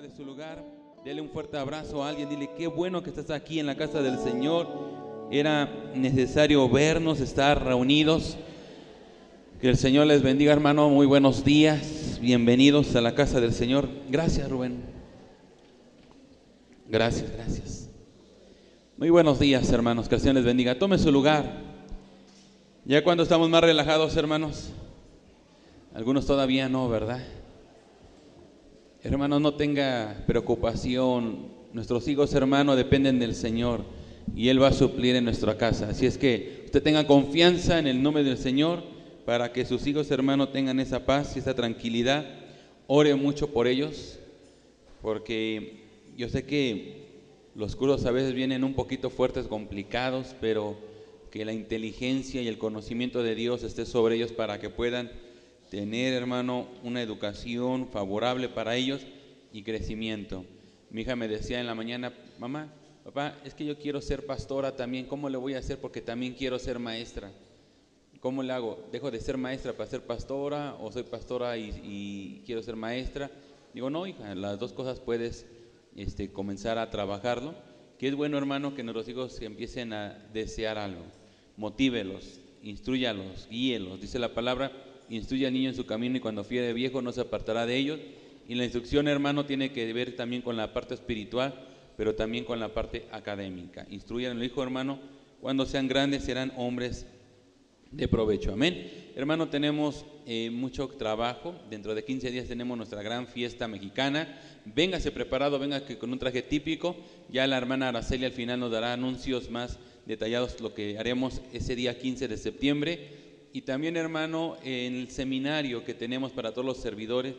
de su lugar, dele un fuerte abrazo a alguien, dile qué bueno que estás aquí en la casa del Señor. Era necesario vernos, estar reunidos. Que el Señor les bendiga, hermano. Muy buenos días. Bienvenidos a la casa del Señor. Gracias, Rubén. Gracias, gracias. Muy buenos días, hermanos. Que el Señor les bendiga. Tome su lugar. Ya cuando estamos más relajados, hermanos. Algunos todavía no, ¿verdad? Hermano, no tenga preocupación. Nuestros hijos, hermano, dependen del Señor y Él va a suplir en nuestra casa. Así es que usted tenga confianza en el nombre del Señor para que sus hijos, hermano, tengan esa paz y esa tranquilidad. Ore mucho por ellos, porque yo sé que los cursos a veces vienen un poquito fuertes, complicados, pero que la inteligencia y el conocimiento de Dios esté sobre ellos para que puedan tener, hermano, una educación favorable para ellos y crecimiento. Mi hija me decía en la mañana, mamá, papá, es que yo quiero ser pastora también, ¿cómo le voy a hacer? Porque también quiero ser maestra. ¿Cómo le hago? ¿Dejo de ser maestra para ser pastora o soy pastora y, quiero ser maestra? Digo, no, hija, las dos cosas puedes este, comenzar a trabajarlo. Que es bueno, hermano, que nuestros hijos empiecen a desear algo. Motívelos, instruyalos, guíelos. Dice la palabra, instruye al niño en su camino y cuando fiere viejo no se apartará de ellos. Y la instrucción, hermano, tiene que ver también con la parte espiritual, pero también con la parte académica. Instruyan al hijo, hermano, cuando sean grandes serán hombres de provecho. Amén. Hermano, tenemos eh, mucho trabajo. Dentro de 15 días tenemos nuestra gran fiesta mexicana. Véngase preparado, venga que con un traje típico. Ya la hermana Araceli al final nos dará anuncios más detallados lo que haremos ese día 15 de septiembre y también, hermano, en el seminario que tenemos para todos los servidores,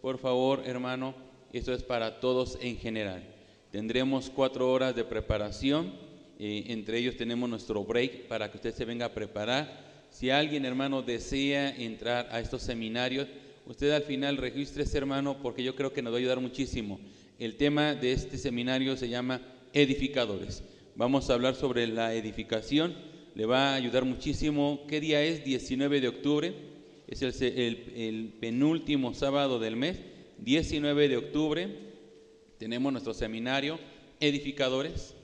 por favor, hermano, esto es para todos en general. Tendremos cuatro horas de preparación, eh, entre ellos tenemos nuestro break para que usted se venga a preparar. Si alguien, hermano, desea entrar a estos seminarios, usted al final registre hermano, porque yo creo que nos va a ayudar muchísimo. El tema de este seminario se llama edificadores. Vamos a hablar sobre la edificación le va a ayudar muchísimo. ¿Qué día es? 19 de octubre. Es el, penúltimo sábado del mes. 19 de octubre tenemos nuestro seminario Edificadores.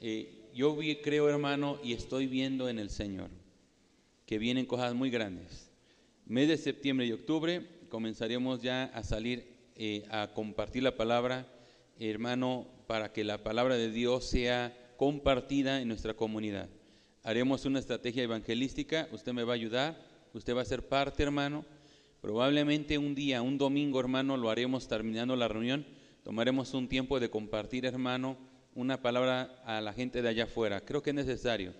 Eh, yo creo, hermano, y estoy viendo en el Señor que vienen cosas muy grandes. Mes de septiembre y octubre comenzaremos ya a salir eh, a compartir la palabra, hermano, para que la palabra de Dios sea compartida en nuestra comunidad haremos una estrategia evangelística, usted me va a ayudar, usted va a ser parte, hermano. Probablemente un día, un domingo, hermano, lo haremos terminando la reunión, tomaremos un tiempo de compartir, hermano, una palabra a la gente de allá afuera. Creo que es necesario.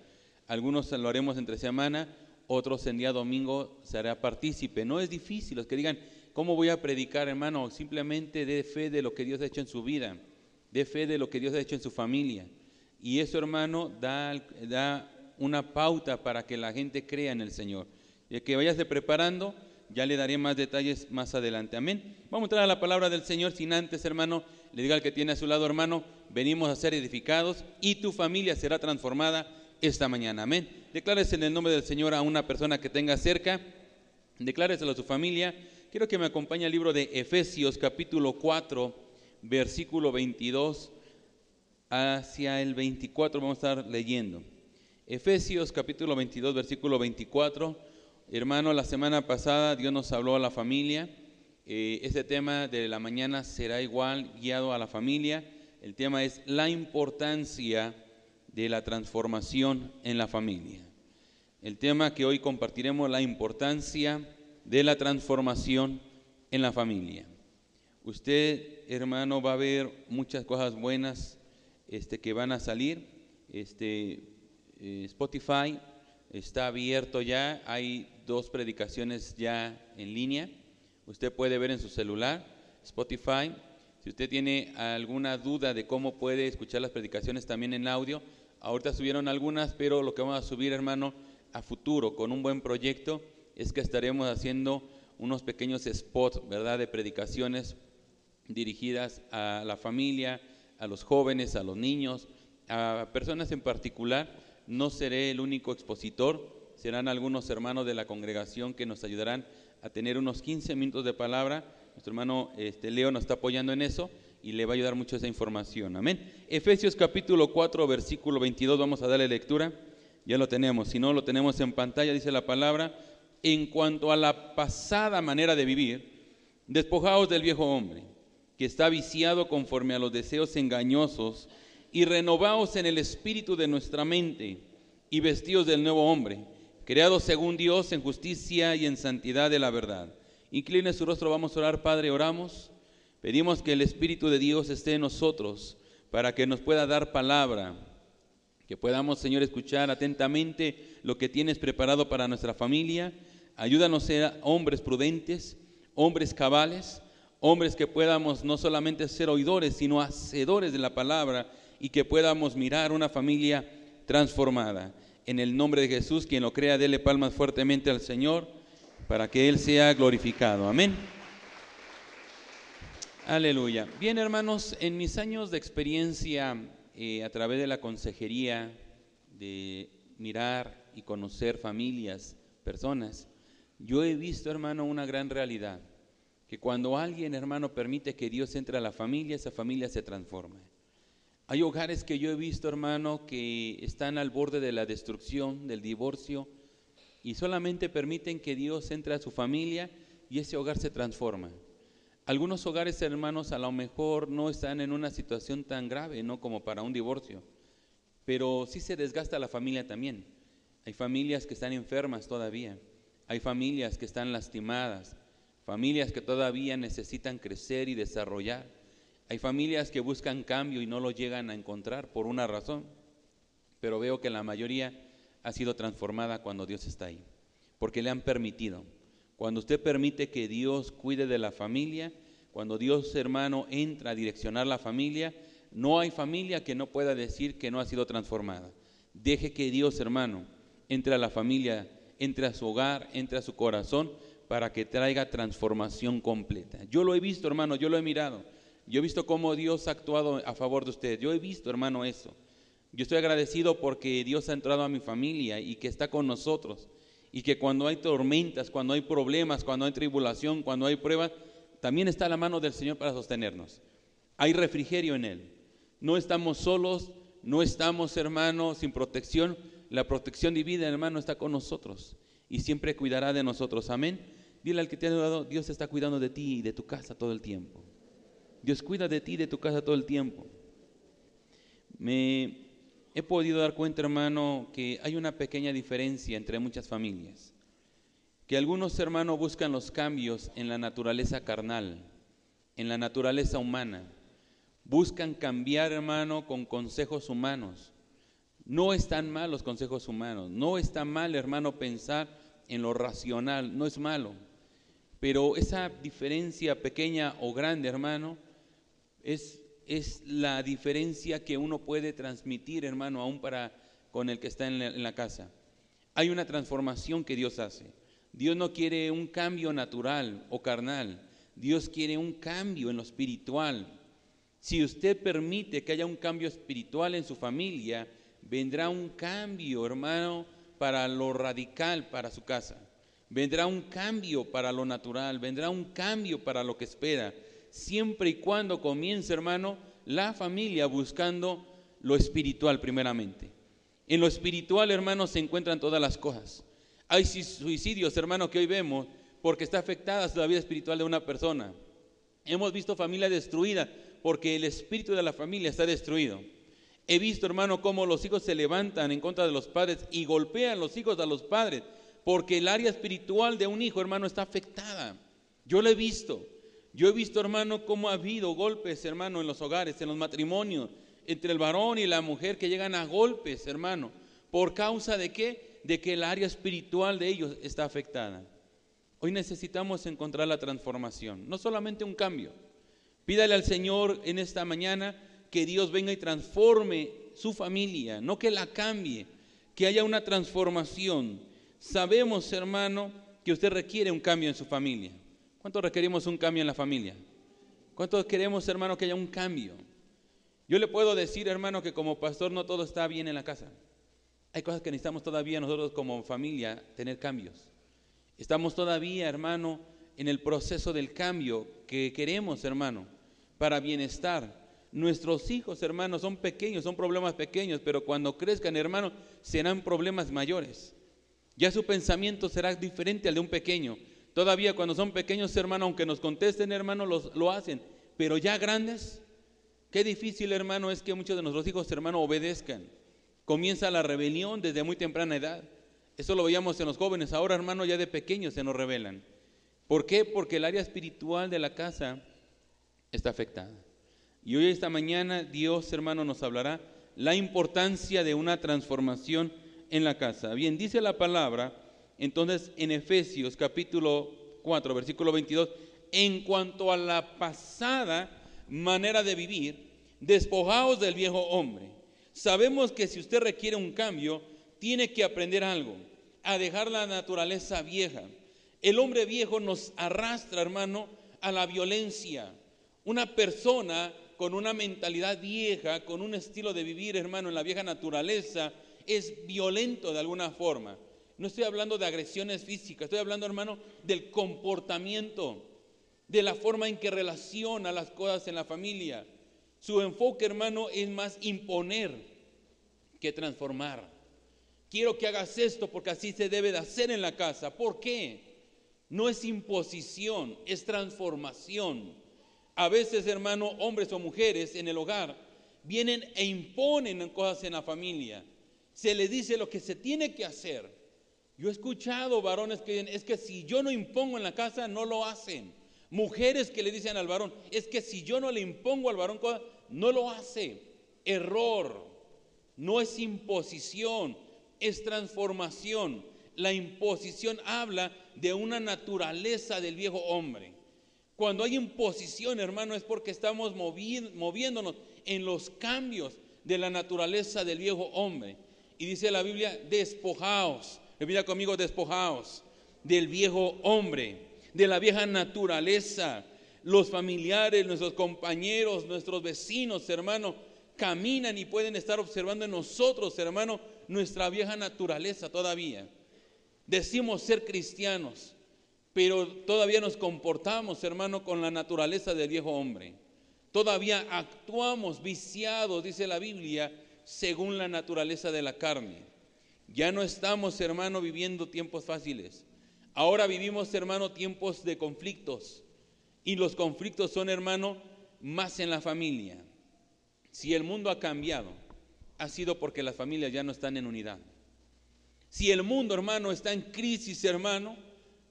Algunos lo haremos entre semana, otros en día domingo será partícipe. No es difícil, los que digan, ¿cómo voy a predicar, hermano? Simplemente dé fe de lo que Dios ha hecho en su vida, dé fe de lo que Dios ha hecho en su familia. Y eso, hermano, da, da una pauta para que la gente crea en el Señor. Y que vayas preparando, ya le daré más detalles más adelante. Amén. Vamos a entrar a la palabra del Señor sin antes, hermano, le diga al que tiene a su lado, hermano, venimos a ser edificados y tu familia será transformada esta mañana. Amén. Declárese en el nombre del Señor a una persona que tenga cerca, decláreselo a su familia. Quiero que me acompañe al libro de Efesios capítulo 4, versículo 22 hacia el 24 vamos a estar leyendo. Efesios capítulo 22, versículo 24. Hermano, la semana pasada Dios nos habló a la familia. Eh, este tema de la mañana será igual guiado a la familia. El tema es la importancia de la transformación en la familia. El tema que hoy compartiremos, la importancia de la transformación en la familia. Usted, hermano, va a ver muchas cosas buenas este, que van a salir. Este, eh, Spotify está abierto ya, hay dos predicaciones ya en línea. Usted puede ver en su celular Spotify. Si usted tiene alguna duda de cómo puede escuchar las predicaciones también en audio, ahorita subieron algunas, pero lo que vamos a subir, hermano, a futuro con un buen proyecto es que estaremos haciendo unos pequeños spots, ¿verdad?, de predicaciones dirigidas a la familia, a los jóvenes, a los niños, a personas en particular no seré el único expositor, serán algunos hermanos de la congregación que nos ayudarán a tener unos 15 minutos de palabra. Nuestro hermano este, Leo nos está apoyando en eso y le va a ayudar mucho esa información. Amén. Efesios capítulo 4, versículo 22, vamos a darle lectura. Ya lo tenemos, si no lo tenemos en pantalla, dice la palabra, en cuanto a la pasada manera de vivir, despojaos del viejo hombre, que está viciado conforme a los deseos engañosos, y renovaos en el espíritu de nuestra mente, y vestidos del nuevo hombre, creado según Dios en justicia y en santidad de la verdad. Incline su rostro, vamos a orar, Padre, oramos. Pedimos que el Espíritu de Dios esté en nosotros para que nos pueda dar palabra, que podamos, Señor, escuchar atentamente lo que tienes preparado para nuestra familia. Ayúdanos a ser hombres prudentes, hombres cabales, hombres que podamos no solamente ser oidores, sino hacedores de la palabra y que podamos mirar una familia transformada. En el nombre de Jesús, quien lo crea, dele palmas fuertemente al Señor para que Él sea glorificado. Amén. Aleluya. Bien, hermanos, en mis años de experiencia eh, a través de la consejería, de mirar y conocer familias, personas, yo he visto, hermano, una gran realidad, que cuando alguien, hermano, permite que Dios entre a la familia, esa familia se transforma. Hay hogares que yo he visto, hermano, que están al borde de la destrucción, del divorcio, y solamente permiten que Dios entre a su familia y ese hogar se transforma. Algunos hogares, hermanos, a lo mejor no están en una situación tan grave, no como para un divorcio, pero sí se desgasta la familia también. Hay familias que están enfermas todavía, hay familias que están lastimadas, familias que todavía necesitan crecer y desarrollar. Hay familias que buscan cambio y no lo llegan a encontrar por una razón, pero veo que la mayoría ha sido transformada cuando Dios está ahí, porque le han permitido. Cuando usted permite que Dios cuide de la familia, cuando Dios hermano entra a direccionar la familia, no hay familia que no pueda decir que no ha sido transformada. Deje que Dios hermano entre a la familia, entre a su hogar, entre a su corazón para que traiga transformación completa. Yo lo he visto hermano, yo lo he mirado. Yo he visto cómo Dios ha actuado a favor de usted. Yo he visto hermano eso. Yo estoy agradecido porque Dios ha entrado a mi familia y que está con nosotros y que cuando hay tormentas, cuando hay problemas, cuando hay tribulación, cuando hay pruebas, también está la mano del Señor para sostenernos. Hay refrigerio en Él. No estamos solos, no estamos, hermanos, sin protección. La protección divina, hermano, está con nosotros y siempre cuidará de nosotros. Amén. Dile al que te ha dado, Dios está cuidando de ti y de tu casa todo el tiempo. Dios cuida de ti de tu casa todo el tiempo. Me he podido dar cuenta, hermano, que hay una pequeña diferencia entre muchas familias. Que algunos hermanos buscan los cambios en la naturaleza carnal, en la naturaleza humana. Buscan cambiar, hermano, con consejos humanos. No están mal los consejos humanos. No está mal, hermano, pensar en lo racional. No es malo. Pero esa diferencia pequeña o grande, hermano, es la diferencia que uno puede transmitir, hermano, aún para con el que está en la, casa. Hay una transformación que Dios hace. Dios no quiere un cambio natural o carnal. Dios quiere un cambio en lo espiritual. Si usted permite que haya un cambio espiritual en su familia, vendrá un cambio, hermano, para lo radical para su casa. Vendrá un cambio para lo natural, vendrá un cambio para lo que espera siempre y cuando comience, hermano, la familia buscando lo espiritual primeramente. En lo espiritual, hermano, se encuentran todas las cosas. Hay suicidios, hermano, que hoy vemos porque está afectada la vida espiritual de una persona. Hemos visto familia destruida porque el espíritu de la familia está destruido. He visto, hermano, cómo los hijos se levantan en contra de los padres y golpean los hijos a los padres porque el área espiritual de un hijo, hermano, está afectada. Yo lo he visto. Yo he visto, hermano, cómo ha habido golpes, hermano, en los hogares, en los matrimonios, entre el varón y la mujer que llegan a golpes, hermano. ¿Por causa de qué? De que el área espiritual de ellos está afectada. Hoy necesitamos encontrar la transformación, no solamente un cambio. Pídale al Señor en esta mañana que Dios venga y transforme su familia, no que la cambie, que haya una transformación. Sabemos, hermano, que usted requiere un cambio en su familia. ¿Cuántos requerimos un cambio en la familia? ¿Cuántos queremos, hermano, que haya un cambio? Yo le puedo decir, hermano, que como pastor no todo está bien en la casa. Hay cosas que necesitamos todavía nosotros como familia tener cambios. Estamos todavía, hermano, en el proceso del cambio que queremos, hermano. para bienestar. Nuestros hijos, hermanos, son pequeños, son problemas pequeños, pero cuando crezcan, hermanos, serán problemas mayores. Ya su pensamiento será diferente al de un pequeño. Todavía cuando son pequeños, hermano, aunque nos contesten, hermano, lo hacen. Pero ya grandes, qué difícil, hermano, es que muchos de nuestros hijos, hermano, obedezcan. Comienza la rebelión desde muy temprana edad. Eso lo veíamos en los jóvenes. Ahora, hermano, ya de pequeños se nos rebelan. ¿Por qué? Porque el área espiritual de la casa está afectada. Y hoy, esta mañana, Dios, hermano, nos hablará la importancia de una transformación en la casa. Bien, dice la palabra, entonces, en Efesios capítulo 4, versículo 22, en cuanto a la pasada manera de vivir, despojaos del viejo hombre. Sabemos que si usted requiere un cambio, tiene que aprender algo, a dejar la naturaleza vieja. El hombre viejo nos arrastra, hermano, a la violencia. Una persona con una mentalidad vieja, con un estilo de vivir, hermano, en la vieja naturaleza, es violento de alguna forma. No estoy hablando de agresiones físicas, estoy hablando, hermano, del comportamiento, de la forma en que relaciona las cosas en la familia. Su enfoque, hermano, es más imponer que transformar. Quiero que hagas esto porque así se debe de hacer en la casa. ¿Por qué? No es imposición, es transformación. A veces, hermano, hombres o mujeres en el hogar vienen e imponen cosas en la familia. Se les dice lo que se tiene que hacer. Yo he escuchado varones que dicen, es que si yo no impongo en la casa, no lo hacen. Mujeres que le dicen al varón, es que si yo no le impongo al varón, no lo hace. Error. No es imposición, es transformación. La imposición habla de una naturaleza del viejo hombre. Cuando hay imposición, hermano, es porque estamos moviéndonos en los cambios de la naturaleza del viejo hombre. Y dice la Biblia, despojaos. Repita conmigo, despojaos del viejo hombre, de la vieja naturaleza. Los familiares, nuestros compañeros, nuestros vecinos, hermano, caminan y pueden estar observando en nosotros, hermano, nuestra vieja naturaleza todavía. Decimos ser cristianos, pero todavía nos comportamos, hermano, con la naturaleza del viejo hombre. Todavía actuamos viciados, dice la Biblia, según la naturaleza de la carne. Ya no estamos, hermano, viviendo tiempos fáciles. Ahora vivimos, hermano, tiempos de conflictos. Y los conflictos son, hermano, más en la familia. Si el mundo ha cambiado, ha sido porque las familias ya no están en unidad. Si el mundo, hermano, está en crisis, hermano,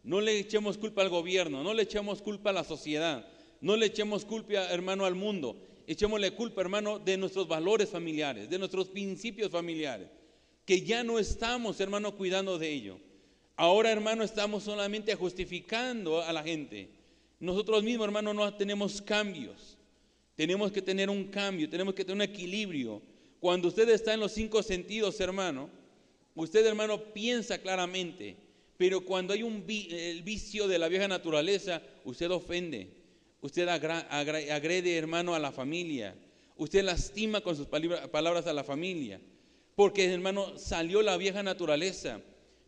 no le echemos culpa al gobierno, no le echemos culpa a la sociedad, no le echemos culpa, hermano, al mundo. Echémosle culpa, hermano, de nuestros valores familiares, de nuestros principios familiares, que ya no estamos, hermano, cuidando de ello. Ahora, hermano, estamos solamente justificando a la gente. Nosotros mismos, hermano, no tenemos cambios. Tenemos que tener un cambio, tenemos que tener un equilibrio. Cuando usted está en los cinco sentidos, hermano, usted, hermano, piensa claramente pero cuando hay un el vicio de la vieja naturaleza, usted ofende, usted agrede, hermano, a la familia, usted lastima con sus palabras a la familia, porque, hermano, salió la vieja naturaleza.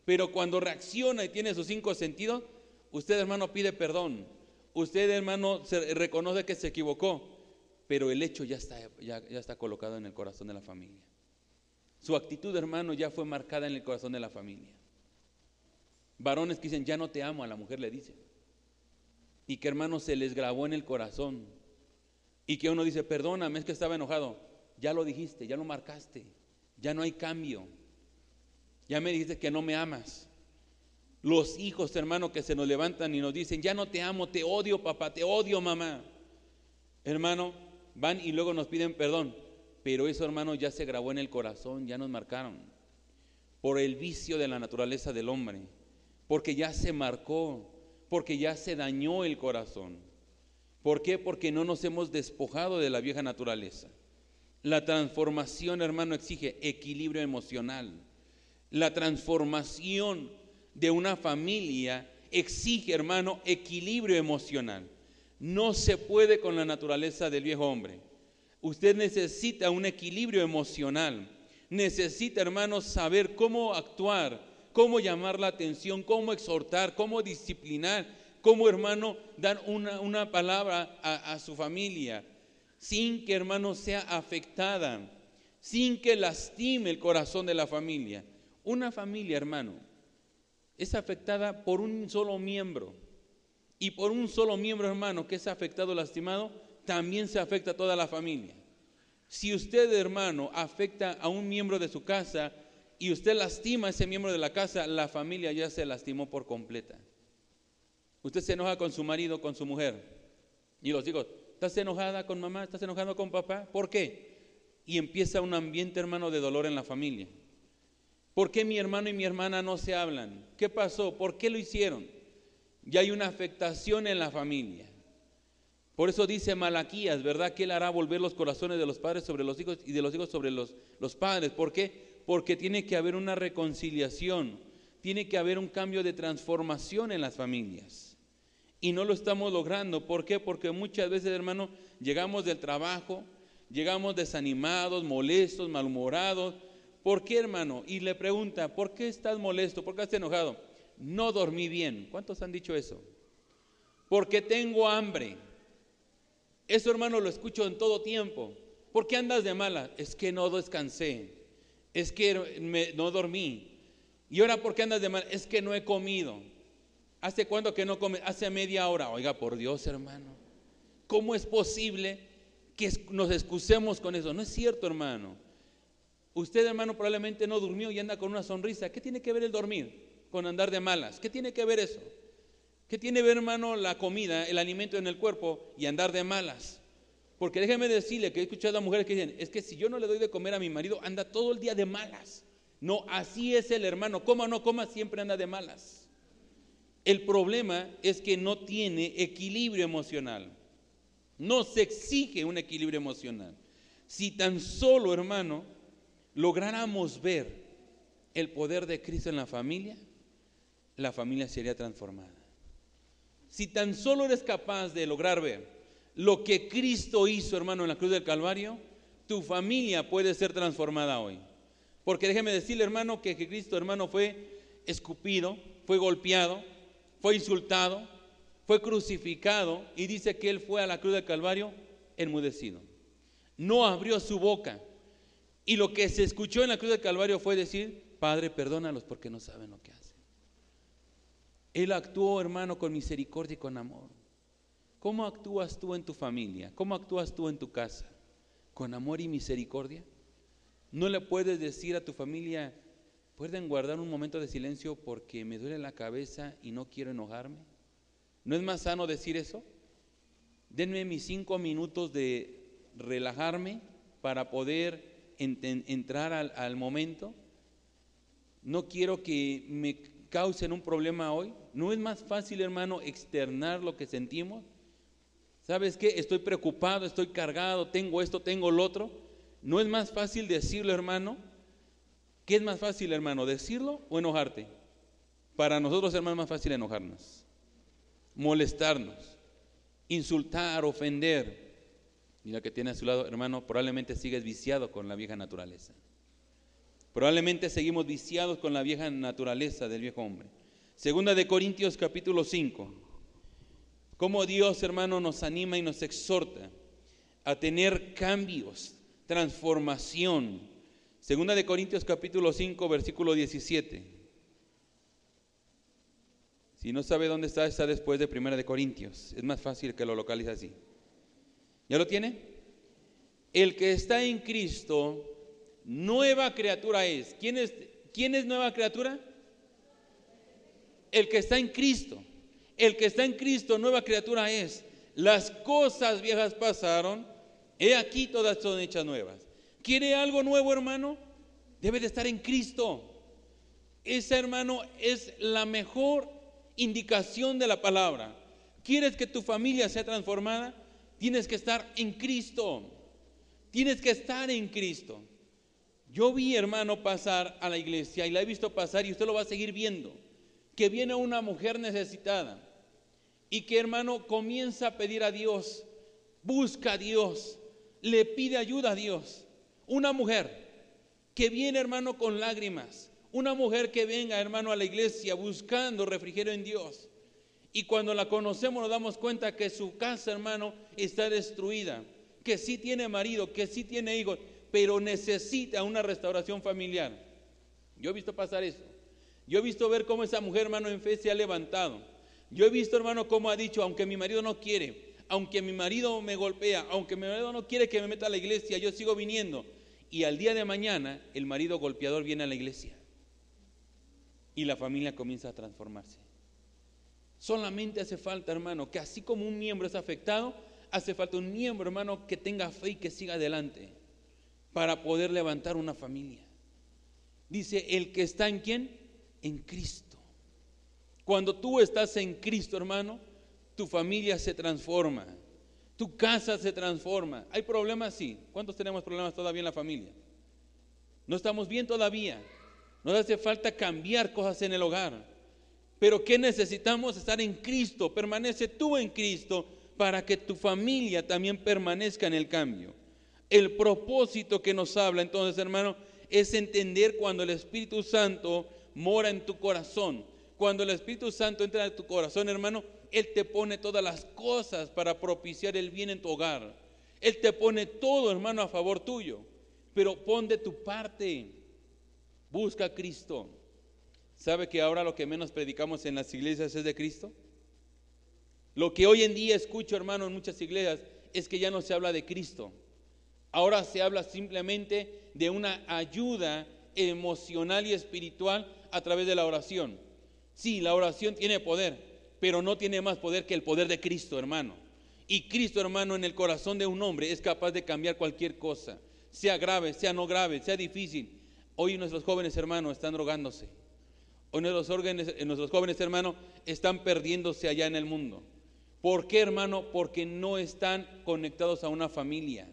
Pero cuando reacciona y tiene sus cinco sentidos, usted, hermano, pide perdón. Usted, hermano, se reconoce que se equivocó, pero el hecho ya está, ya está colocado en el corazón de la familia. Su actitud, hermano, ya fue marcada en el corazón de la familia. Varones que dicen, ya no te amo, a la mujer le dicen. Y que hermano se les grabó en el corazón. Y que uno dice, perdóname, es que estaba enojado. Ya lo dijiste, ya lo marcaste. Ya no hay cambio. Ya me dijiste que no me amas. Los hijos, hermano, que se nos levantan y nos dicen, ya no te amo, te odio, papá, te odio, mamá. Hermano, van y luego nos piden perdón. Pero eso, hermano, ya se grabó en el corazón, ya nos marcaron. Por el vicio de la naturaleza del hombre porque ya se marcó, porque ya se dañó el corazón. ¿Por qué? Porque no nos hemos despojado de la vieja naturaleza. La transformación, hermano, exige equilibrio emocional. La transformación de una familia exige, hermano, equilibrio emocional. No se puede con la naturaleza del viejo hombre. Usted necesita un equilibrio emocional. Necesita, hermano, saber cómo actuar cómo llamar la atención, cómo exhortar, cómo disciplinar, cómo hermano dar una, una palabra a, a su familia sin que hermano sea afectada, sin que lastime el corazón de la familia. Una familia, hermano, es afectada por un solo miembro. Y por un solo miembro, hermano, que es afectado, lastimado, también se afecta a toda la familia. Si usted, hermano, afecta a un miembro de su casa y usted lastima a ese miembro de la casa, la familia ya se lastimó por completa. Usted se enoja con su marido, con su mujer. Y los hijos, ¿estás enojada con mamá? ¿Estás enojado con papá? ¿Por qué? Y empieza un ambiente, hermano, de dolor en la familia. ¿Por qué mi hermano y mi hermana no se hablan? ¿Qué pasó? ¿Por qué lo hicieron? Ya hay una afectación en la familia. Por eso dice Malaquías, ¿verdad? Que Él hará volver los corazones de los padres sobre los hijos y de los hijos sobre los, los padres. ¿Por qué? Porque tiene que haber una reconciliación, tiene que haber un cambio de transformación en las familias. Y no lo estamos logrando. ¿Por qué? Porque muchas veces, hermano, llegamos del trabajo, llegamos desanimados, molestos, malhumorados. ¿Por qué, hermano? Y le pregunta, ¿por qué estás molesto? ¿Por qué estás enojado? No dormí bien. ¿Cuántos han dicho eso? Porque tengo hambre. Eso, hermano, lo escucho en todo tiempo. ¿Por qué andas de mala? Es que no descansé. Es que no dormí. ¿Y ahora por qué andas de mala? Es que no he comido. ¿Hace cuándo que no come? Hace media hora. Oiga, por Dios, hermano. ¿Cómo es posible que nos excusemos con eso? No es cierto, hermano. Usted, hermano, probablemente no durmió y anda con una sonrisa. ¿Qué tiene que ver el dormir con andar de malas? ¿Qué tiene que ver eso? ¿Qué tiene que ver, hermano, la comida, el alimento en el cuerpo y andar de malas? Porque déjeme decirle que he escuchado a mujeres que dicen, es que si yo no le doy de comer a mi marido, anda todo el día de malas. No, así es el hermano, coma o no coma, siempre anda de malas. El problema es que no tiene equilibrio emocional. No se exige un equilibrio emocional. Si tan solo, hermano, lográramos ver el poder de Cristo en la familia, la familia sería transformada. Si tan solo eres capaz de lograr ver lo que Cristo hizo, hermano, en la cruz del Calvario, tu familia puede ser transformada hoy. Porque déjeme decirle, hermano, que, Cristo, hermano, fue escupido, fue golpeado, fue insultado, fue crucificado y dice que él fue a la cruz del Calvario enmudecido. No abrió su boca. Y lo que se escuchó en la cruz del Calvario fue decir, Padre, perdónalos porque no saben lo que hacen. Él actuó, hermano, con misericordia y con amor. ¿Cómo actúas tú en tu familia? ¿Cómo actúas tú en tu casa? ¿Con amor y misericordia? ¿No le puedes decir a tu familia, pueden guardar un momento de silencio porque me duele la cabeza y no quiero enojarme? ¿No es más sano decir eso? Denme mis cinco minutos de relajarme para poder entrar al, al momento no quiero que me causen un problema hoy. ¿No es más fácil, hermano, externar lo que sentimos? ¿Sabes qué? Estoy preocupado, estoy cargado, tengo esto, tengo lo otro. ¿No es más fácil decirlo, hermano? ¿Qué es más fácil, hermano? ¿Decirlo o enojarte? Para nosotros, hermano, es más fácil enojarnos, molestarnos, insultar, ofender. Mira que tiene a su lado, hermano, probablemente sigues viciado con la vieja naturaleza. Probablemente seguimos viciados con la vieja naturaleza del viejo hombre. Segunda de Corintios capítulo 5. Cómo Dios, hermano, nos anima y nos exhorta a tener cambios, transformación. Segunda de Corintios capítulo 5, versículo 17. Si no sabe dónde está, está después de Primera de Corintios. Es más fácil que lo localice así. ¿Ya lo tiene? El que está en Cristo nueva criatura es. ¿Quién es, quién es nueva criatura? El que está en Cristo. El que está en Cristo, nueva criatura es. Las cosas viejas pasaron, he aquí todas son hechas nuevas. ¿Quiere algo nuevo, hermano? Debe de estar en Cristo. Esa, hermano, es la mejor indicación de la palabra. ¿Quieres que tu familia sea transformada? Tienes que estar en Cristo. Tienes que estar en Cristo. Yo vi, hermano, pasar a la iglesia y la he visto pasar y usted lo va a seguir viendo, que viene una mujer necesitada y que, hermano, comienza a pedir a Dios, busca a Dios, le pide ayuda a Dios. Una mujer que viene, hermano, con lágrimas, una mujer que venga, hermano, a la iglesia buscando refrigerio en Dios Y cuando la conocemos nos damos cuenta que su casa, hermano, está destruida, que sí tiene marido, que sí tiene hijos, pero necesita una restauración familiar. Yo he visto pasar eso. Yo he visto ver cómo esa mujer, hermano, en fe se ha levantado. Yo he visto, hermano, cómo ha dicho, aunque mi marido no quiere, aunque mi marido me golpea, aunque mi marido no quiere que me meta a la iglesia, yo sigo viniendo. Y al día de mañana el marido golpeador viene a la iglesia. Y la familia comienza a transformarse. Solamente hace falta, hermano, que así como un miembro es afectado, hace falta un miembro, hermano, que tenga fe y que siga adelante para poder levantar una familia. Dice, el que está en quién? En Cristo. Cuando tú estás en Cristo, hermano, tu familia se transforma, tu casa se transforma. ¿Hay problemas? Sí. ¿Cuántos tenemos problemas todavía en la familia? No estamos bien todavía. Nos hace falta cambiar cosas en el hogar. Pero ¿qué necesitamos? Estar en Cristo. Permanece tú en Cristo para que tu familia también permanezca en el cambio. El propósito que nos habla entonces, hermano, es entender cuando el Espíritu Santo mora en tu corazón. Cuando el Espíritu Santo entra en tu corazón, hermano, Él te pone todas las cosas para propiciar el bien en tu hogar. Él te pone todo, hermano, a favor tuyo. Pero pon de tu parte. Busca a Cristo. ¿Sabe que ahora lo que menos predicamos en las iglesias es de Cristo? Lo que hoy en día escucho, hermano, en muchas iglesias es que ya no se habla de Cristo. Ahora se habla simplemente de una ayuda emocional y espiritual a través de la oración. Sí, la oración tiene poder, pero no tiene más poder que el poder de Cristo, hermano. Y Cristo, hermano, en el corazón de un hombre es capaz de cambiar cualquier cosa, sea grave, sea no grave, sea difícil. Hoy nuestros jóvenes hermanos están drogándose. Hoy nuestros, nuestros jóvenes hermanos están perdiéndose allá en el mundo. ¿Por qué, hermano? Porque no están conectados a una familia.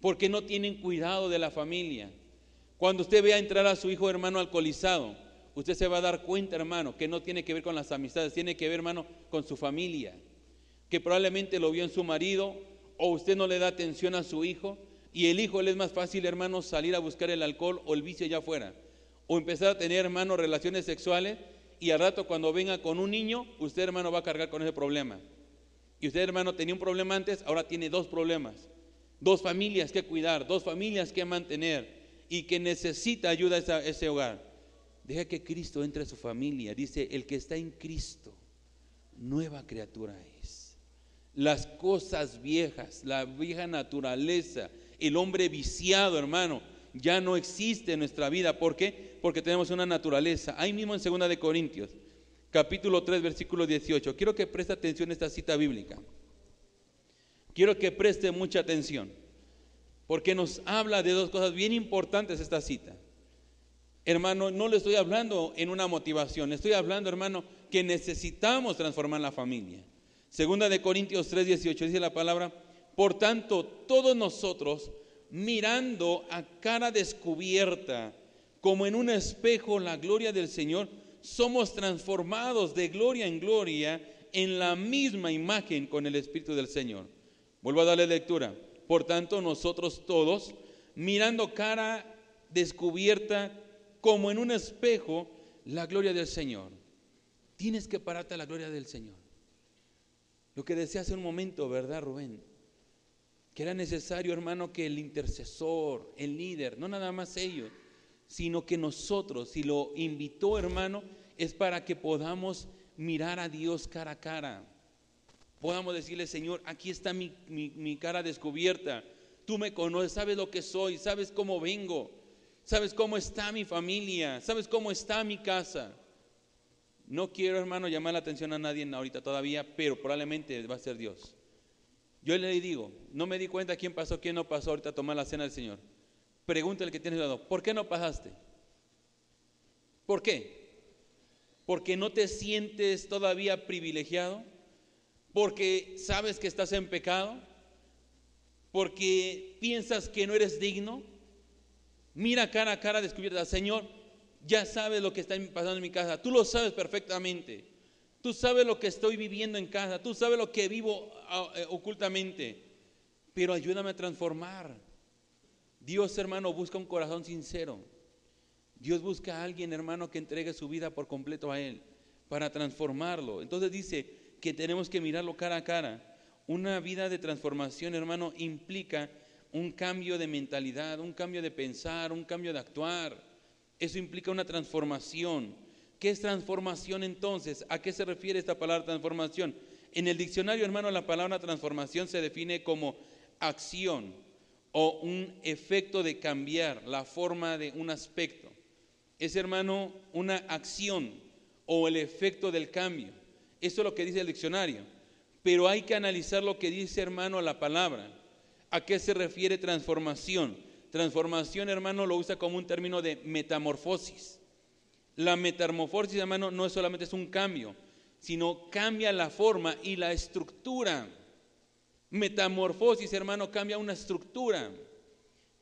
Porque no tienen cuidado de la familia. Cuando usted vea entrar a su hijo hermano alcoholizado, usted se va a dar cuenta, hermano, que no tiene que ver con las amistades, tiene que ver, hermano, con su familia. Que probablemente lo vio en su marido o usted no le da atención a su hijo y el hijo le es más fácil, hermano, salir a buscar el alcohol o el vicio allá afuera. O empezar a tener, hermano, relaciones sexuales y al rato cuando venga con un niño, usted, hermano, va a cargar con ese problema. Y usted, hermano, tenía un problema antes, ahora tiene dos problemas. Dos familias que cuidar, dos familias que mantener y que necesita ayuda a ese hogar. Deja que Cristo entre a su familia. Dice, el que está en Cristo, nueva criatura es. Las cosas viejas, la vieja naturaleza, el hombre viciado, hermano, ya no existe en nuestra vida. ¿Por qué? Porque tenemos una naturaleza. Ahí mismo en 2 de Corintios capítulo 3, versículo 18. Quiero que preste atención a esta cita bíblica. Quiero que preste mucha atención, porque nos habla de dos cosas bien importantes esta cita. Hermano, no le estoy hablando en una motivación, estoy hablando, hermano, que necesitamos transformar la familia. Segunda de Corintios 3, 18 dice la palabra, por tanto, todos nosotros, mirando a cara descubierta, como en un espejo, la gloria del Señor, somos transformados de gloria en gloria en la misma imagen con el Espíritu del Señor. Vuelvo a darle lectura. Por tanto, nosotros todos, mirando cara descubierta como en un espejo, la gloria del Señor. Tienes que pararte a la gloria del Señor. Lo que decía hace un momento, ¿verdad, Rubén? Que era necesario, hermano, que el intercesor, el líder, no nada más ellos, sino que nosotros, si lo invitó hermano, es para que podamos mirar a Dios cara a cara. Podamos decirle, Señor, aquí está mi, mi, cara descubierta. Tú me conoces, sabes lo que soy, sabes cómo vengo, sabes cómo está mi familia, sabes cómo está mi casa. No quiero, hermano, llamar la atención a nadie ahorita todavía, pero probablemente va a ser Dios. Yo le digo, no me di cuenta quién pasó, quién no pasó ahorita a tomar la cena del Señor. Pregúntale que tienes lado, ¿por qué no pasaste? ¿Por qué? Porque no te sientes todavía privilegiado, porque sabes que estás en pecado, porque piensas que no eres digno. Mira cara a cara descubierta, Señor, ya sabes lo que está pasando en mi casa, tú lo sabes perfectamente. Tú sabes lo que estoy viviendo en casa, tú sabes lo que vivo ah, eh, ocultamente, pero ayúdame a transformar. Dios, hermano, busca un corazón sincero. Dios busca a alguien, hermano, que entregue su vida por completo a Él. para transformarlo. Entonces dice que tenemos que mirarlo cara a cara. Una vida de transformación, hermano, implica un cambio de mentalidad, un cambio de pensar, un cambio de actuar. Eso implica una transformación. ¿Qué es transformación entonces? ¿A qué se refiere esta palabra transformación? En el diccionario, hermano, la palabra transformación se define como acción o un efecto de cambiar la forma de un aspecto. Es, hermano, una acción o el efecto del cambio. Eso es lo que dice el diccionario. Pero hay que analizar lo que dice, hermano, la palabra. ¿A qué se refiere transformación? Transformación, hermano, lo usa como un término de metamorfosis. La metamorfosis, hermano, no es solamente es un cambio, sino cambia la forma y la estructura. Metamorfosis, hermano, cambia una estructura.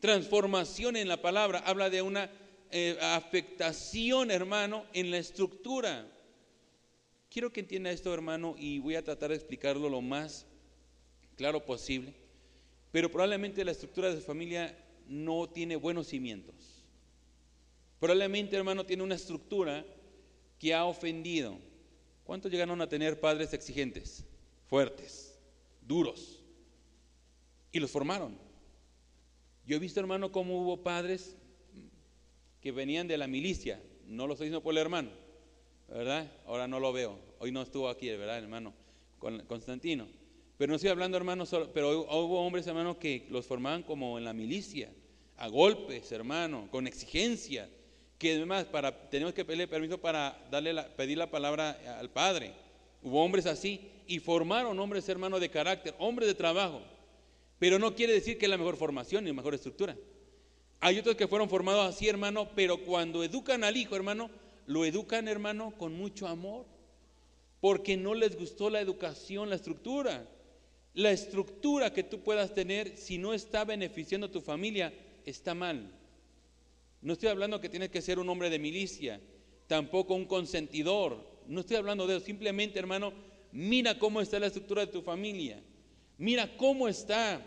Transformación en la palabra habla de una eh, afectación, hermano, en la estructura. Quiero que entienda esto, hermano, y voy a tratar de explicarlo lo más claro posible. Pero probablemente la estructura de su familia no tiene buenos cimientos. Probablemente, hermano, tiene una estructura que ha ofendido. ¿Cuántos llegaron a tener padres exigentes, fuertes, duros? Y los formaron. Yo he visto, hermano, cómo hubo padres que venían de la milicia. No lo estoy diciendo por el hermano, ¿verdad? Ahora no lo veo. Hoy no estuvo aquí, ¿verdad, hermano? Constantino. Pero no estoy hablando, hermano, pero hubo hombres, hermano, que los formaban como en la milicia, a golpes, hermano, con exigencia, que además para, tenemos que pedirle permiso para darle pedir la palabra al Padre. Hubo hombres así y formaron hombres, hermano, de carácter, hombres de trabajo. Pero no quiere decir que es la mejor formación ni la mejor estructura. Hay otros que fueron formados así, hermano, pero cuando educan al hijo, hermano, lo educan, hermano, con mucho amor. Porque no les gustó la educación, la estructura. La estructura que tú puedas tener, si no está beneficiando a tu familia, está mal. No estoy hablando que tienes que ser un hombre de milicia, tampoco un consentidor. No estoy hablando de eso. Simplemente, hermano, mira cómo está la estructura de tu familia. Mira cómo está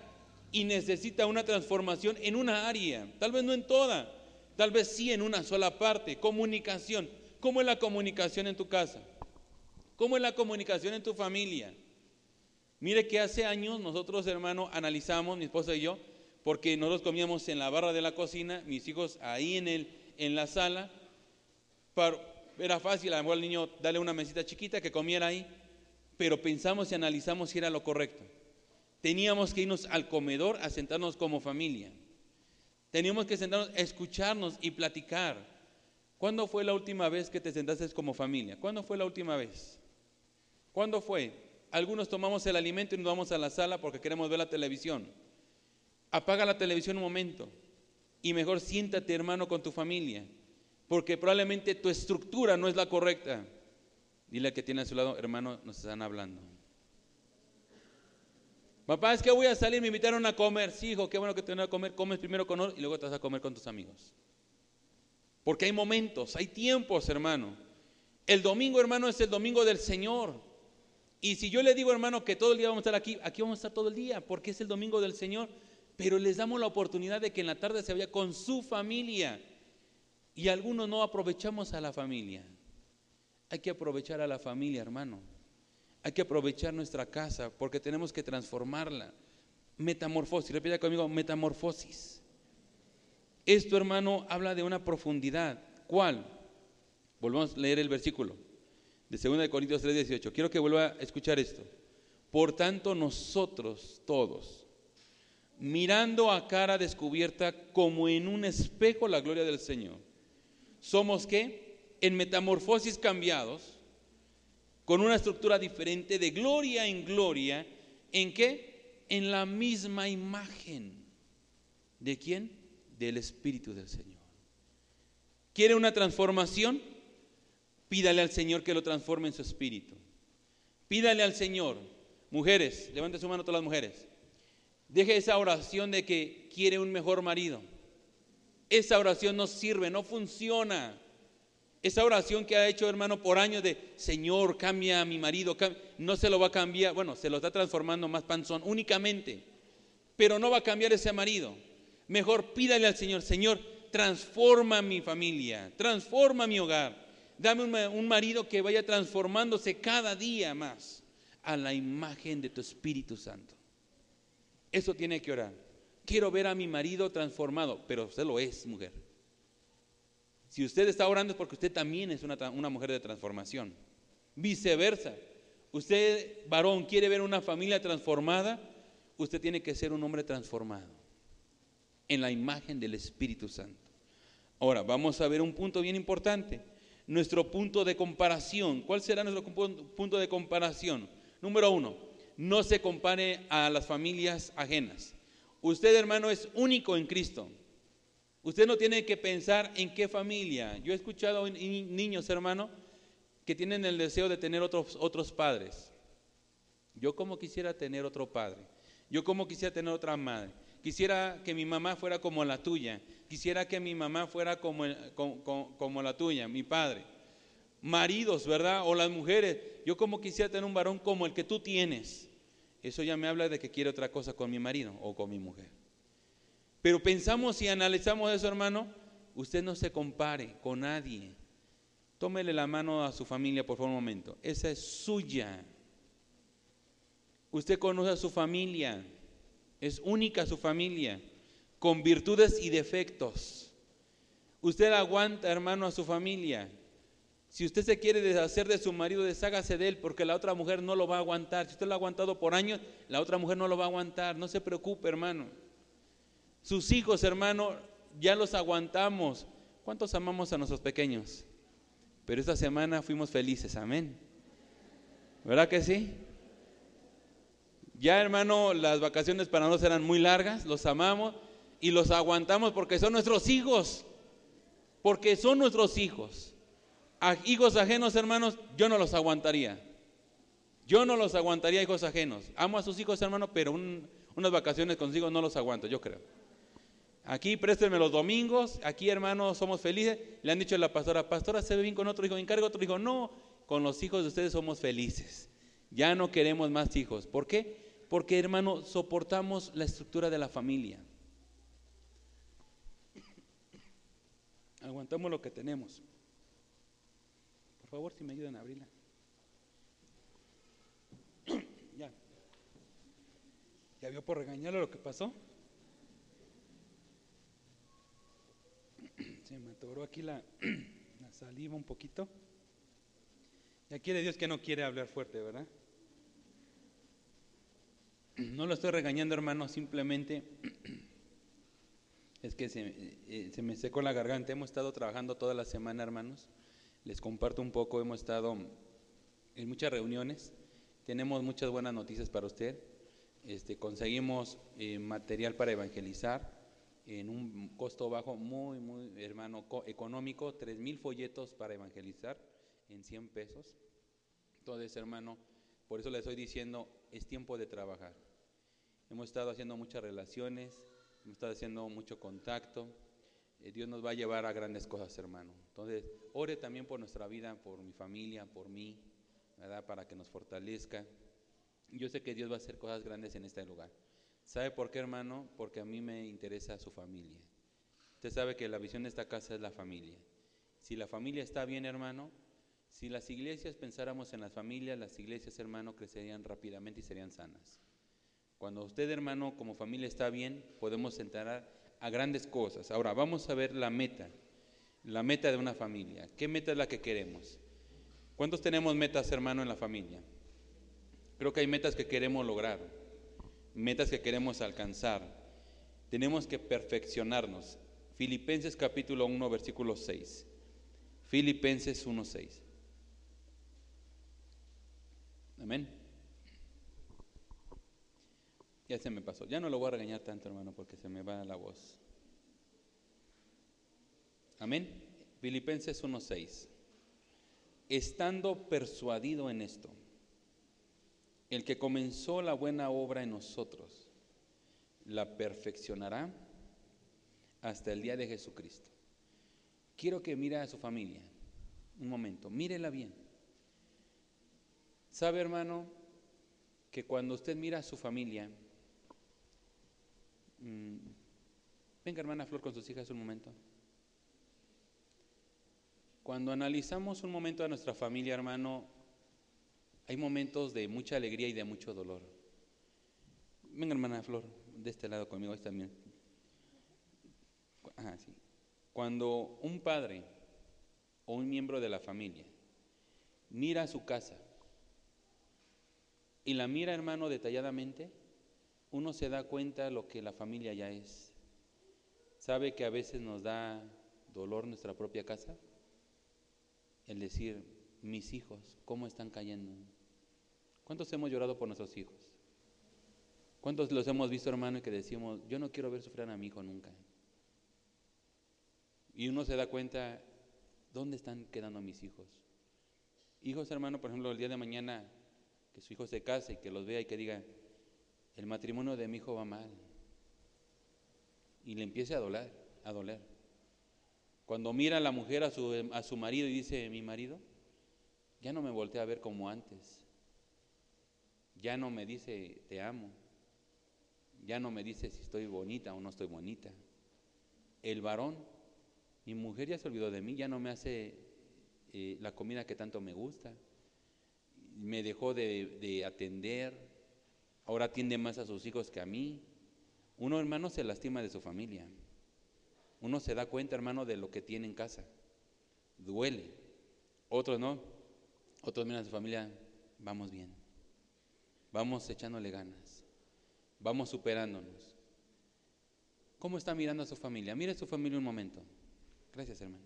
y necesita una transformación en una área. Tal vez no en toda, tal vez sí en una sola parte. Comunicación. ¿Cómo es la comunicación en tu casa? ¿Cómo es la comunicación en tu familia? Mire que hace años nosotros, hermano, analizamos, mi esposa y yo, porque nosotros comíamos en la barra de la cocina, mis hijos ahí en, el, en la sala. era fácil, a lo mejor al niño darle una mesita chiquita que comiera ahí, pero pensamos y analizamos si era lo correcto. Teníamos que irnos al comedor a sentarnos como familia. Teníamos que sentarnos escucharnos y platicar. ¿Cuándo fue la última vez que te sentaste como familia? ¿Cuándo fue la última vez? ¿Cuándo fue? Algunos tomamos el alimento y nos vamos a la sala porque queremos ver la televisión. Apaga la televisión un momento y mejor siéntate, hermano, con tu familia, porque probablemente tu estructura no es la correcta. Dile que tiene a su lado, hermano, nos están hablando. Papá, es que voy a salir, me invitaron a comer. Sí, hijo, qué bueno que te van a comer. Comes primero con nosotros y luego te vas a comer con tus amigos. Porque hay momentos, hay tiempos, hermano. El domingo, hermano, es el domingo del Señor. Y si yo le digo, hermano, que todo el día vamos a estar aquí, aquí vamos a estar todo el día, porque es el domingo del Señor, pero les damos la oportunidad de que en la tarde se vaya con su familia. Y algunos no aprovechamos a la familia. Hay que aprovechar a la familia, hermano. Hay que aprovechar nuestra casa porque tenemos que transformarla. Metamorfosis, repita conmigo, metamorfosis. Esto, hermano, habla de una profundidad. ¿Cuál? Volvemos a leer el versículo de 2 Corintios 3, 18. Quiero que vuelva a escuchar esto. Por tanto, nosotros todos, mirando a cara descubierta como en un espejo la gloria del Señor, somos que en metamorfosis cambiados, con una estructura diferente de gloria en gloria, ¿en qué? En la misma imagen. ¿De quién? Del Espíritu del Señor. ¿Quiere una transformación? Pídale al Señor que lo transforme en su espíritu. Pídale al Señor. Mujeres, levante su mano todas las mujeres. Deje esa oración de que quiere un mejor marido. Esa oración no sirve, no funciona. Esa oración que ha hecho hermano por años de Señor, cambia a mi marido, no se lo va a cambiar, bueno, se lo está transformando más panzón únicamente, pero no va a cambiar ese marido. Mejor pídale al Señor, Señor, transforma mi familia, transforma mi hogar Dame un, marido que vaya transformándose cada día más a la imagen de tu Espíritu Santo. Eso tiene que orar. Quiero ver a mi marido transformado, pero usted lo es, mujer. Si usted está orando es porque usted también es una, una mujer de transformación. Viceversa. Usted, varón, quiere ver una familia transformada, usted tiene que ser un hombre transformado en la imagen del Espíritu Santo. Ahora, vamos a ver un punto bien importante. Nuestro punto de comparación. ¿Cuál será nuestro punto de comparación? Número uno, no se compare a las familias ajenas. Usted, hermano, es único en Cristo. Usted no tiene que pensar en qué familia. Yo he escuchado niños, hermano, que tienen el deseo de tener otros, otros padres. Yo como quisiera tener otro padre. Yo como quisiera tener otra madre. Quisiera que mi mamá fuera como la tuya. Quisiera que mi mamá fuera como, como la tuya, mi padre. Maridos, ¿verdad? O las mujeres. Yo como quisiera tener un varón como el que tú tienes. Eso ya me habla de que quiere otra cosa con mi marido o con mi mujer. Pero pensamos y analizamos eso, hermano. Usted no se compare con nadie. Tómele la mano a su familia por un momento. Esa es suya. Usted conoce a su familia. Es única su familia. Con virtudes y defectos. Usted aguanta, hermano, a su familia. Si usted se quiere deshacer de su marido, deshágase de él, porque la otra mujer no lo va a aguantar. Si usted lo ha aguantado por años, la otra mujer no lo va a aguantar. No se preocupe, hermano. Sus hijos, hermano, ya los aguantamos. ¿Cuántos amamos a nuestros pequeños? Pero esta semana fuimos felices, amén. ¿Verdad que sí? Ya, hermano, las vacaciones para nosotros eran muy largas, los amamos y los aguantamos porque son nuestros hijos. Porque son nuestros hijos. Hijos ajenos, hermanos, yo no los aguantaría. Yo no los aguantaría hijos ajenos. Amo a sus hijos, hermanos, pero unas vacaciones consigo no los aguanto, yo creo. Aquí préstenme los domingos, aquí hermanos somos felices. Le han dicho a la pastora, pastora, se ve bien con otro hijo, encargo otro hijo. No, con los hijos de ustedes somos felices. Ya no queremos más hijos. ¿Por qué? Porque hermano, soportamos la estructura de la familia. Aguantamos lo que tenemos. Por favor, si me ayudan a abrirla. ya. ¿Ya vio por regañarle lo que pasó? Se me atoró aquí la, la saliva un poquito. Ya quiere Dios que no quiere hablar fuerte, ¿verdad? No lo estoy regañando, hermano, simplemente es que se, eh, se, me secó la garganta. Hemos estado trabajando toda la semana, hermanos, les comparto un poco, hemos estado en muchas reuniones, tenemos muchas buenas noticias para usted. Este, conseguimos eh, material para evangelizar en un costo bajo, muy, muy, hermano, económico, tres mil folletos para evangelizar en 100 pesos. Entonces, hermano, por eso le estoy diciendo, es tiempo de trabajar. Hemos estado haciendo muchas relaciones, hemos estado haciendo mucho contacto, eh, Dios nos va a llevar a grandes cosas, hermano. Entonces, ore también por nuestra vida, por mi familia, por mí, ¿verdad? Para que nos fortalezca. Yo sé que Dios va a hacer cosas grandes en este lugar. ¿Sabe por qué, hermano? Porque a mí me interesa su familia. Usted sabe que la visión de esta casa es la familia. Si la familia está bien, hermano, si las iglesias pensáramos en las familias, las iglesias, hermano, crecerían rápidamente y serían sanas. Cuando usted, hermano, como familia está bien, podemos entrar a grandes cosas. Ahora, vamos a ver la meta, la meta de una familia. ¿Qué meta es la que queremos? ¿Cuántos tenemos metas, hermano, en la familia? Creo que hay metas que queremos lograr, metas que queremos alcanzar. Tenemos que perfeccionarnos. Filipenses capítulo 1, versículo 6. Filipenses 1, 6. Amén. Ya se me pasó. Ya no lo voy a regañar tanto, hermano, porque se me va la voz. Amén. Filipenses 1:6. Estando persuadido en esto, el que comenzó la buena obra en nosotros, la perfeccionará hasta el día de Jesucristo. Quiero que mire a su familia. Un momento, mírela bien. ¿Sabe, hermano, que cuando usted mira a su familia, Venga, hermana Flor, con sus hijas un momento. Cuando analizamos un momento de nuestra familia, hermano, hay momentos de mucha alegría y de mucho dolor. Venga, hermana Flor, de este lado conmigo también. Ah. Cuando un padre o un miembro de la familia mira a su casa y la mira, hermano, detalladamente, uno se da cuenta lo que la familia ya es. ¿Sabe que a veces nos da dolor nuestra propia casa? El decir, mis hijos, ¿cómo están cayendo? ¿Cuántos hemos llorado por nuestros hijos? ¿Cuántos los hemos visto, hermano, que decimos, yo no quiero ver sufrir a mi hijo nunca? Y uno se da cuenta, ¿dónde están quedando mis hijos? Hijos, hermano, por ejemplo, el día de mañana, que su hijo se case y que los vea y que diga, el matrimonio de mi hijo va mal. Y le empiece a doler, a doler. Cuando mira a la mujer a su, a su marido y dice, mi marido, ya no me voltea a ver como antes. Ya no me dice, te amo. Ya no me dice si estoy bonita o no estoy bonita. El varón, mi mujer ya se olvidó de mí, ya no me hace eh, la comida que tanto me gusta. Me dejó de, de atender, ahora atiende más a sus hijos que a mí. Uno, hermano, se lastima de su familia. Uno se da cuenta, hermano, de lo que tiene en casa. Duele. Otros no. Otros miran a su familia, vamos bien. Vamos echándole ganas. Vamos superándonos. ¿Cómo está mirando a su familia? Mire a su familia un momento. Gracias, hermano.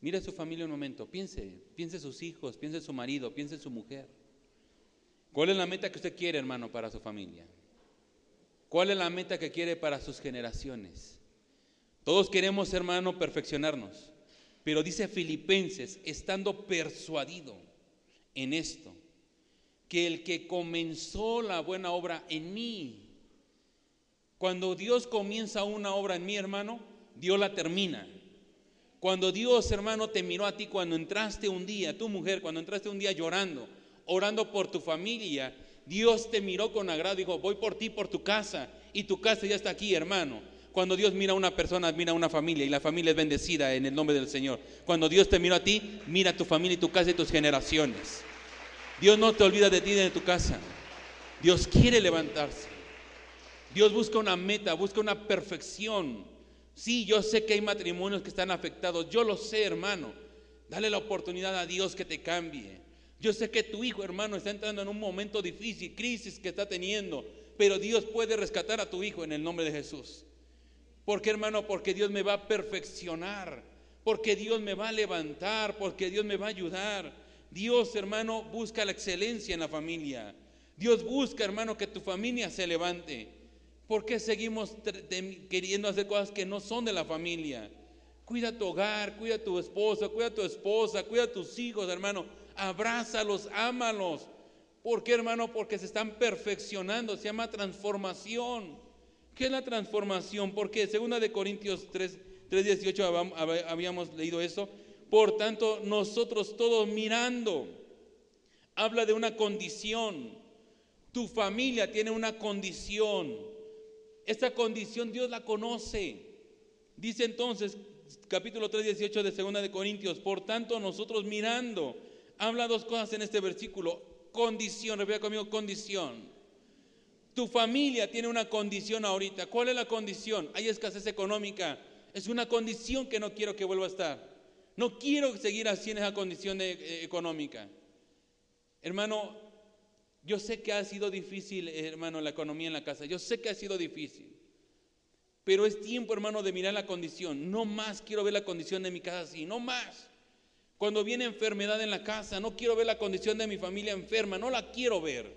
Mire a su familia un momento. Piense, piense sus hijos, piense su marido, piense su mujer. ¿Cuál es la meta que usted quiere, hermano, para su familia? ¿Cuál es la meta que quiere para sus generaciones? Todos queremos, hermano, perfeccionarnos. Pero dice Filipenses, estando persuadido en esto, que el que comenzó la buena obra en mí, cuando Dios comienza una obra en mí, hermano, Dios la termina. Cuando Dios, hermano, te miró a ti cuando entraste un día, tu mujer, cuando entraste un día llorando, orando por tu familia, Dios te miró con agrado, dijo, voy por ti, por tu casa, y tu casa ya está aquí, hermano. Cuando Dios mira a una persona, mira a una familia y la familia es bendecida en el nombre del Señor. Cuando Dios te miró a ti, mira a tu familia y tu casa y tus generaciones. Dios no te olvida de ti de tu casa. Dios quiere levantarse. Dios busca una meta, busca una perfección. Sí, yo sé que hay matrimonios que están afectados. Yo lo sé, hermano. Dale la oportunidad a Dios que te cambie. Yo sé que tu hijo, hermano, está entrando en un momento difícil, crisis que está teniendo, pero Dios puede rescatar a tu hijo en el nombre de Jesús. ¿Por qué, hermano? Porque Dios me va a perfeccionar, porque Dios me va a levantar, porque Dios me va a ayudar. Dios, hermano, busca la excelencia en la familia. Dios busca, hermano, que tu familia se levante. ¿Por qué seguimos queriendo hacer cosas que no son de la familia? Cuida tu hogar, cuida tu esposa, cuida tu esposa, cuida tus hijos, hermano. Abrázalos, ámalos. ¿Por qué, hermano? Porque se están perfeccionando, se llama transformación. ¿Qué es la transformación? Porque segunda de Corintios 3, 3.18 habíamos leído eso. Por tanto, nosotros todos mirando, habla de una condición. Tu familia tiene una condición. Esta condición Dios la conoce. Dice entonces, capítulo 3, 18 de segunda de Corintios, por tanto, nosotros mirando, habla dos cosas en este versículo. Condición, repita conmigo, condición. Tu familia tiene una condición ahorita. ¿Cuál es la condición? Hay escasez económica. Es una condición que no quiero que vuelva a estar. No quiero seguir así en esa condición eh, económica. Hermano, yo sé que ha sido difícil, hermano, la economía en la casa. Yo sé que ha sido difícil. Pero es tiempo, hermano, de mirar la condición. No más quiero ver la condición de mi casa así. No más. Cuando viene enfermedad en la casa, no quiero ver la condición de mi familia enferma. No la quiero ver.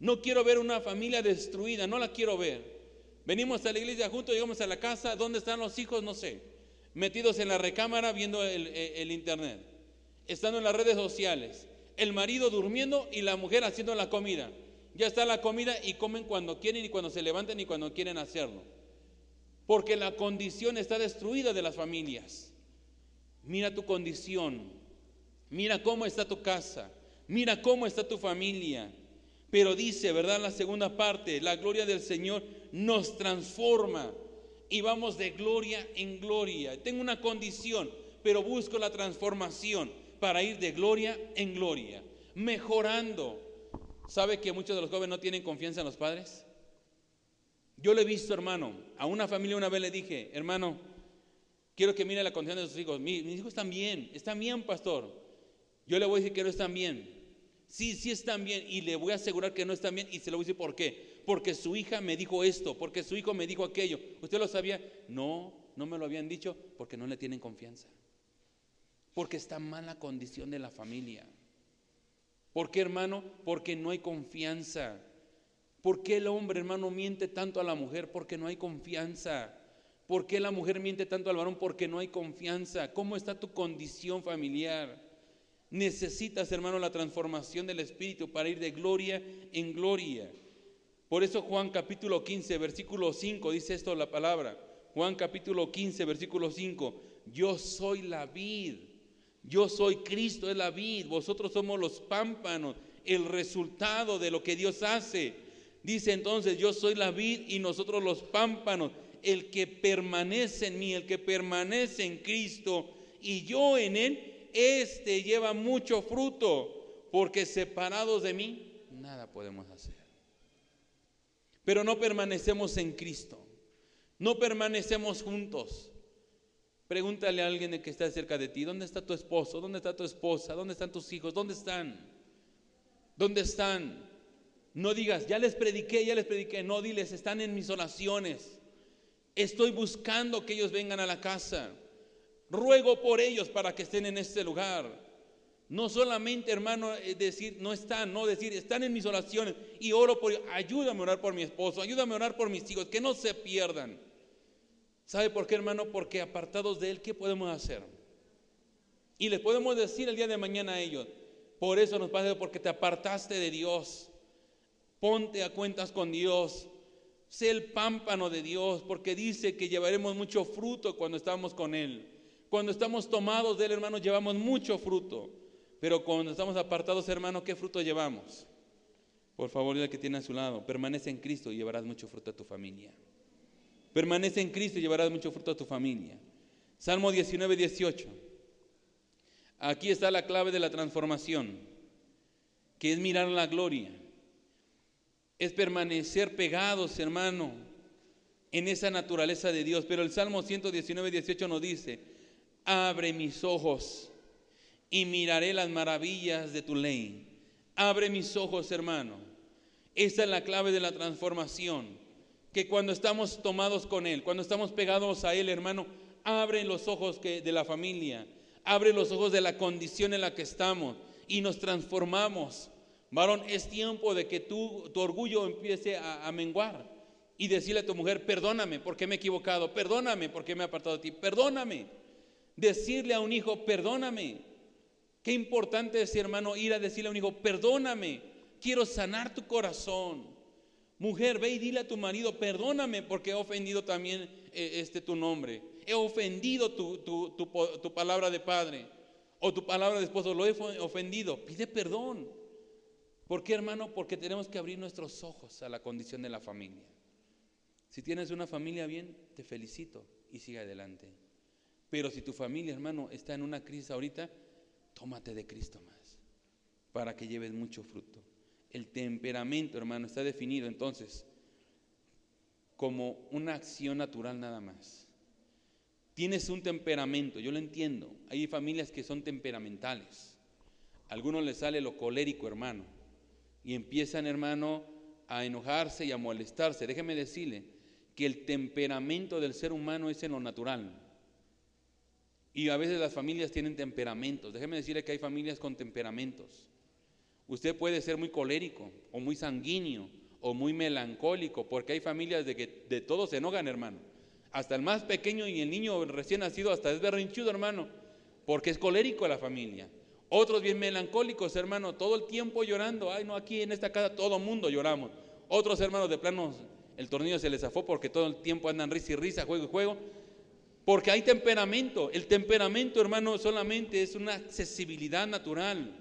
No quiero ver una familia destruida, no la quiero ver. Venimos a la iglesia juntos, llegamos a la casa, ¿dónde están los hijos? No sé. Metidos en la recámara viendo el, internet, estando en las redes sociales, el marido durmiendo y la mujer haciendo la comida. Ya está la comida y comen cuando quieren y cuando se levantan y cuando quieren hacerlo. Porque la condición está destruida de las familias. Mira tu condición. Mira cómo está tu casa. Mira cómo está tu familia. Pero dice, ¿verdad? La segunda parte, la gloria del Señor nos transforma y vamos de gloria en gloria. Tengo una condición, pero busco la transformación para ir de gloria en gloria, mejorando. ¿Sabe que muchos de los jóvenes no tienen confianza en los padres? Yo le he visto, hermano, a una familia una vez le dije, hermano, quiero que mire la condición de sus hijos. Mis, hijos están bien, están bien, pastor. Yo le voy a decir que no están bien. Sí, sí están bien y le voy a asegurar que no están bien y se lo voy a decir por qué. Porque su hija me dijo esto, porque su hijo me dijo aquello. ¿Usted lo sabía? No, no me lo habían dicho porque no le tienen confianza. Porque está mala condición de la familia. ¿Por qué, hermano? Porque no hay confianza. ¿Por qué el hombre, hermano, miente tanto a la mujer? Porque no hay confianza. ¿Por qué la mujer miente tanto al varón? Porque no hay confianza. ¿Cómo está tu condición familiar? Necesitas, hermano, la transformación del Espíritu para ir de gloria en gloria. Por eso Juan capítulo 15, versículo 5, dice esto la palabra. Juan capítulo 15, versículo 5, yo soy la vid, yo soy Cristo es la vid, vosotros somos los pámpanos, el resultado de lo que Dios hace. Dice entonces, yo soy la vid y nosotros los pámpanos, el que permanece en mí, el que permanece en Cristo y yo en él, este lleva mucho fruto, porque separados de mí, nada podemos hacer. Pero no permanecemos en Cristo, no permanecemos juntos. Pregúntale a alguien que está cerca de ti, ¿dónde está tu esposo? ¿Dónde está tu esposa? ¿Dónde están tus hijos? ¿Dónde están? ¿Dónde están? No digas, ya les prediqué, ya les prediqué. No, diles, están en mis oraciones. Estoy buscando que ellos vengan a la casa. Ruego por ellos para que estén en este lugar. No solamente, hermano, eh, decir, no están, no decir, están en mis oraciones y oro por. Ayúdame a orar por mi esposo, ayúdame a orar por mis hijos, que no se pierdan. ¿Sabe por qué, hermano? Porque apartados de Él, ¿qué podemos hacer? Y les podemos decir el día de mañana a ellos, por eso nos pasa, porque te apartaste de Dios. Ponte a cuentas con Dios. Sé el pámpano de Dios, porque dice que llevaremos mucho fruto cuando estamos con Él. Cuando estamos tomados de Él, hermano, llevamos mucho fruto. Pero cuando estamos apartados, hermano, ¿qué fruto llevamos? Por favor, el que tiene a su lado, permanece en Cristo y llevarás mucho fruto a tu familia. Permanece en Cristo y llevarás mucho fruto a tu familia. Salmo 19, 18. Aquí está la clave de la transformación, que es mirar la gloria es permanecer pegados, hermano, en esa naturaleza de Dios. Pero el Salmo 119, 18 nos dice, abre mis ojos y miraré las maravillas de tu ley. Abre mis ojos, hermano. Esa es la clave de la transformación. Que cuando estamos tomados con Él, cuando estamos pegados a Él, hermano, abre los ojos de la familia, abre los ojos de la condición en la que estamos y nos transformamos Varón, es tiempo de que tu orgullo empiece a, menguar y decirle a tu mujer, perdóname porque me he equivocado, perdóname porque me he apartado de ti, perdóname. Decirle a un hijo, perdóname. Qué importante es, hermano, ir a decirle a un hijo, perdóname, quiero sanar tu corazón. Mujer, ve y dile a tu marido, perdóname porque he ofendido también eh, este, tu nombre. He ofendido tu, tu palabra de padre o tu palabra de esposo, lo he ofendido. Pide perdón. ¿Por qué, hermano? Porque tenemos que abrir nuestros ojos a la condición de la familia. Si tienes una familia bien, te felicito y sigue adelante. Pero si tu familia, hermano, está en una crisis ahorita, tómate de Cristo más para que lleves mucho fruto. El temperamento, hermano, está definido entonces como una acción natural nada más. Tienes un temperamento, yo lo entiendo. Hay familias que son temperamentales. A algunos les sale lo colérico, hermano y empiezan, hermano, a enojarse y a molestarse. Déjeme decirle que el temperamento del ser humano es en lo natural. Y a veces las familias tienen temperamentos. Déjeme decirle que hay familias con temperamentos. Usted puede ser muy colérico o muy sanguíneo o muy melancólico, porque hay familias de que de todos se enojan, hermano. Hasta el más pequeño y el niño recién nacido hasta es berrinchudo, hermano, porque es colérico la familia. Otros bien melancólicos, hermano, todo el tiempo llorando. Ay, no, aquí en esta casa todo mundo lloramos. Otros hermanos de plano, el tornillo se les zafó porque todo el tiempo andan risa y risa, juego y juego. Porque hay temperamento. El temperamento, hermano, solamente es una accesibilidad natural.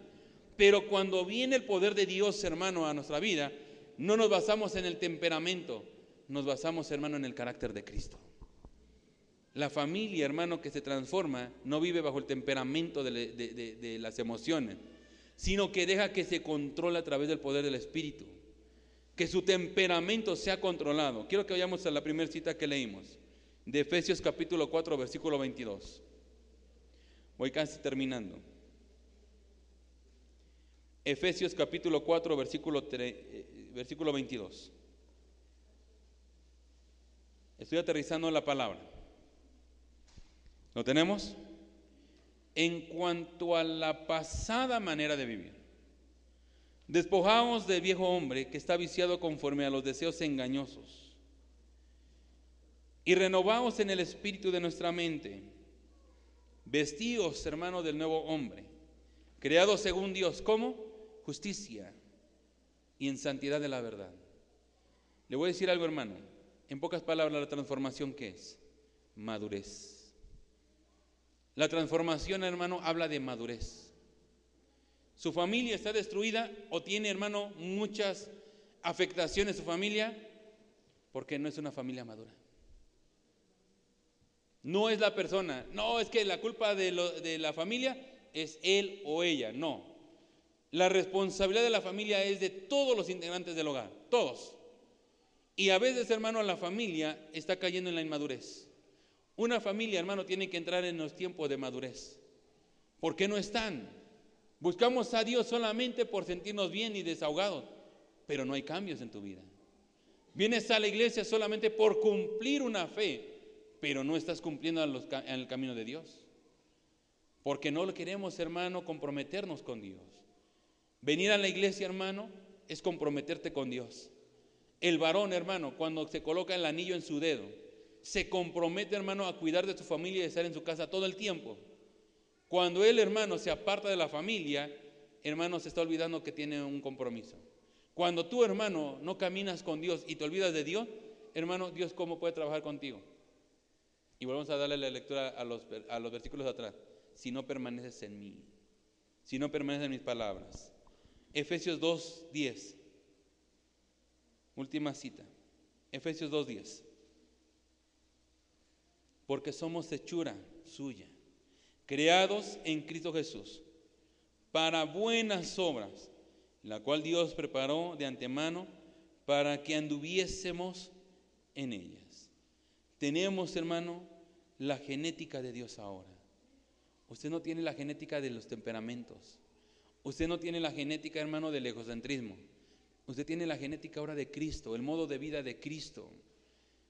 Pero cuando viene el poder de Dios, hermano, a nuestra vida, no nos basamos en el temperamento, nos basamos, hermano, en el carácter de Cristo. La familia, hermano, que se transforma, no vive bajo el temperamento de, las emociones, sino que deja que se controle a través del poder del Espíritu. Que su temperamento sea controlado. Quiero que vayamos a la primera cita que leímos, de Efesios capítulo 4, versículo 22. Voy casi terminando. Efesios capítulo 4, versículo, eh, versículo 22. Estoy aterrizando la palabra. ¿Lo tenemos? En cuanto a la pasada manera de vivir, despojamos del viejo hombre que está viciado conforme a los deseos engañosos y renovamos en el espíritu de nuestra mente, vestidos, hermanos, del nuevo hombre, creados según Dios. ¿Cómo? justicia y en santidad de la verdad. Le voy a decir algo, hermano. En pocas palabras, la transformación, ¿qué es? Madurez. La transformación, hermano, habla de madurez. Su familia está destruida o tiene, hermano, muchas afectaciones su familia porque no es una familia madura. No es la persona, no es que la culpa de, la familia es él o ella, no. La responsabilidad de la familia es de todos los integrantes del hogar, todos. Y a veces, hermano, la familia está cayendo en la inmadurez. Una familia, hermano, tiene que entrar en los tiempos de madurez. ¿Por qué no están? Buscamos a Dios solamente por sentirnos bien y desahogados, pero no hay cambios en tu vida. Vienes a la iglesia solamente por cumplir una fe, pero no estás cumpliendo en el camino de Dios. Porque no queremos, hermano, comprometernos con Dios. Venir a la iglesia, hermano, es comprometerte con Dios. El varón, hermano, cuando se coloca el anillo en su dedo, se compromete, hermano, a cuidar de su familia y estar en su casa todo el tiempo. Cuando él, hermano, se aparta de la familia, hermano, se está olvidando que tiene un compromiso. Cuando tú, hermano, no caminas con Dios y te olvidas de Dios, hermano, Dios cómo puede trabajar contigo. Y volvemos a darle la lectura a los, a los versículos de atrás. Si no permaneces en mí, si no permaneces en mis palabras. Efesios 2.10. Última cita. Efesios 2.10. Porque somos hechura suya, creados en Cristo Jesús, para buenas obras, la cual Dios preparó de antemano para que anduviésemos en ellas. Tenemos, hermano, la genética de Dios ahora. Usted no tiene la genética de los temperamentos. Usted no tiene la genética, hermano, del egocentrismo. Usted tiene la genética ahora de Cristo, el modo de vida de Cristo.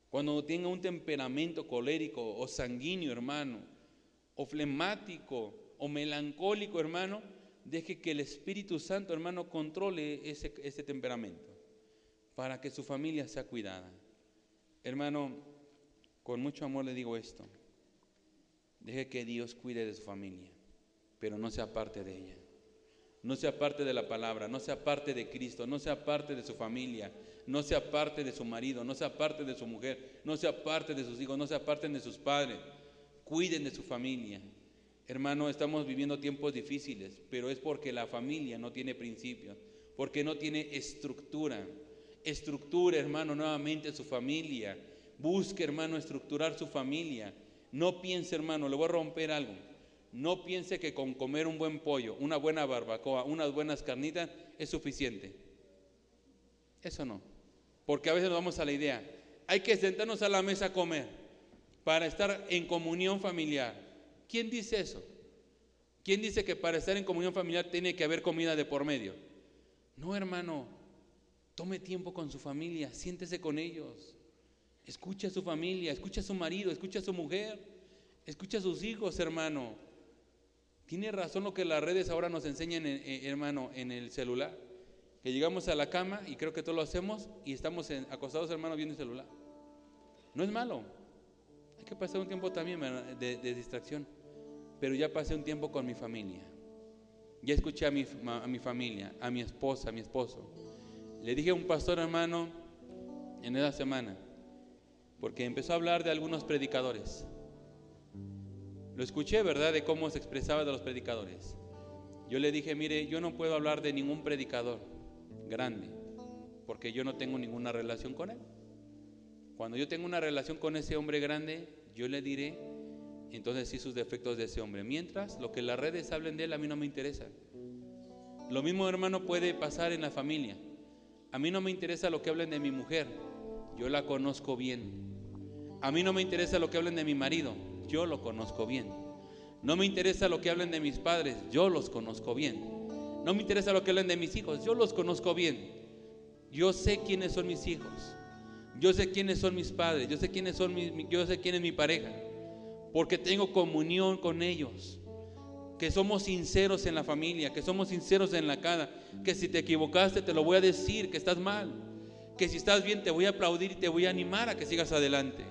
Cuando tenga un temperamento colérico o sanguíneo, hermano, o flemático o melancólico, hermano, deje que el Espíritu Santo, hermano, controle ese, ese temperamento para que su familia sea cuidada. Hermano, con mucho amor le digo esto. Deje que Dios cuide de su familia, pero no sea parte de ella no sea parte de la palabra, no sea parte de Cristo, no sea parte de su familia, no sea parte de su marido, no sea parte de su mujer, no sea parte de sus hijos, no sea parte de sus padres. Cuiden de su familia. Hermano, estamos viviendo tiempos difíciles, pero es porque la familia no tiene principios, porque no tiene estructura. Estructura, hermano, nuevamente su familia. Busque, hermano, estructurar su familia. No piense, hermano, le voy a romper algo. No piense que con comer un buen pollo, una buena barbacoa, unas buenas carnitas es suficiente. Eso no. Porque a veces nos vamos a la idea, hay que sentarnos a la mesa a comer para estar en comunión familiar. ¿Quién dice eso? ¿Quién dice que para estar en comunión familiar tiene que haber comida de por medio? No, hermano. Tome tiempo con su familia, siéntese con ellos. Escucha a su familia, escucha a su marido, escucha a su mujer, escucha a sus hijos, hermano. Tiene razón lo que las redes ahora nos enseñan, eh, eh, hermano, en el celular. Que llegamos a la cama y creo que todos lo hacemos y estamos acostados, hermano, viendo el celular. No es malo. Hay que pasar un tiempo también de, distracción. Pero ya pasé un tiempo con mi familia. Ya escuché a mi, a mi familia, a mi esposa, a mi esposo. Le dije a un pastor hermano en esa semana, porque empezó a hablar de algunos predicadores. Lo escuché, ¿verdad?, de cómo se expresaba de los predicadores. Yo le dije, mire, yo no puedo hablar de ningún predicador grande, porque yo no tengo ninguna relación con él. Cuando yo tengo una relación con ese hombre grande, yo le diré entonces sí sus defectos de ese hombre. Mientras lo que las redes hablen de él a mí no me interesa. Lo mismo hermano puede pasar en la familia. A mí no me interesa lo que hablen de mi mujer, yo la conozco bien. A mí no me interesa lo que hablen de mi marido, yo lo conozco bien. No me interesa lo que hablen de mis padres, yo los conozco bien. No me interesa lo que hablen de mis hijos, yo los conozco bien. Yo sé quiénes son mis hijos. Yo sé quiénes son mis padres, yo sé quiénes son yo sé quién es mi pareja, porque tengo comunión con ellos. Que somos sinceros en la familia, que somos sinceros en la casa, que si te equivocaste te lo voy a decir, que estás mal, que si estás bien te voy a aplaudir y te voy a animar a que sigas adelante.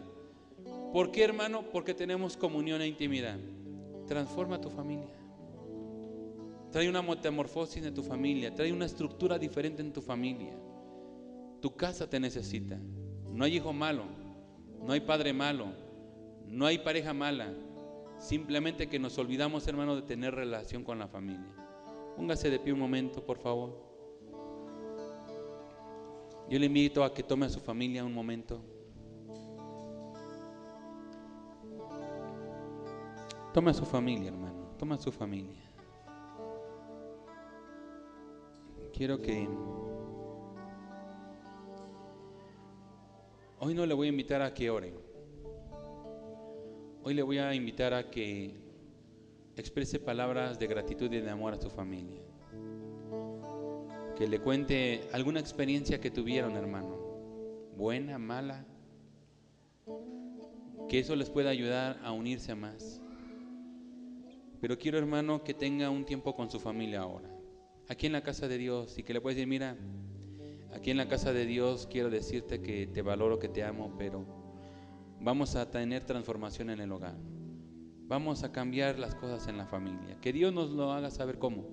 ¿Por qué, hermano? Porque tenemos comunión e intimidad. Transforma tu familia. Trae una metamorfosis en tu familia, trae una estructura diferente en tu familia. Tu casa te necesita. No hay hijo malo, no hay padre malo, no hay pareja mala. Simplemente que nos olvidamos, hermano, de tener relación con la familia. Póngase de pie un momento, por favor. Yo le invito a que tome a su familia un momento. Toma a su familia, hermano. Toma a su familia. Quiero que Hoy no le voy a invitar a que ore. Hoy le voy a invitar a que exprese palabras de gratitud y de amor a su familia. Que le cuente alguna experiencia que tuvieron, hermano. Buena, mala. Que eso les pueda ayudar a unirse más. Pero quiero, hermano, que tenga un tiempo con su familia ahora. Aquí en la casa de Dios y que le pueda decir, mira, Aquí en la casa de Dios quiero decirte que te valoro, que te amo, pero vamos a tener transformación en el hogar. Vamos a cambiar las cosas en la familia. Que Dios nos lo haga saber cómo.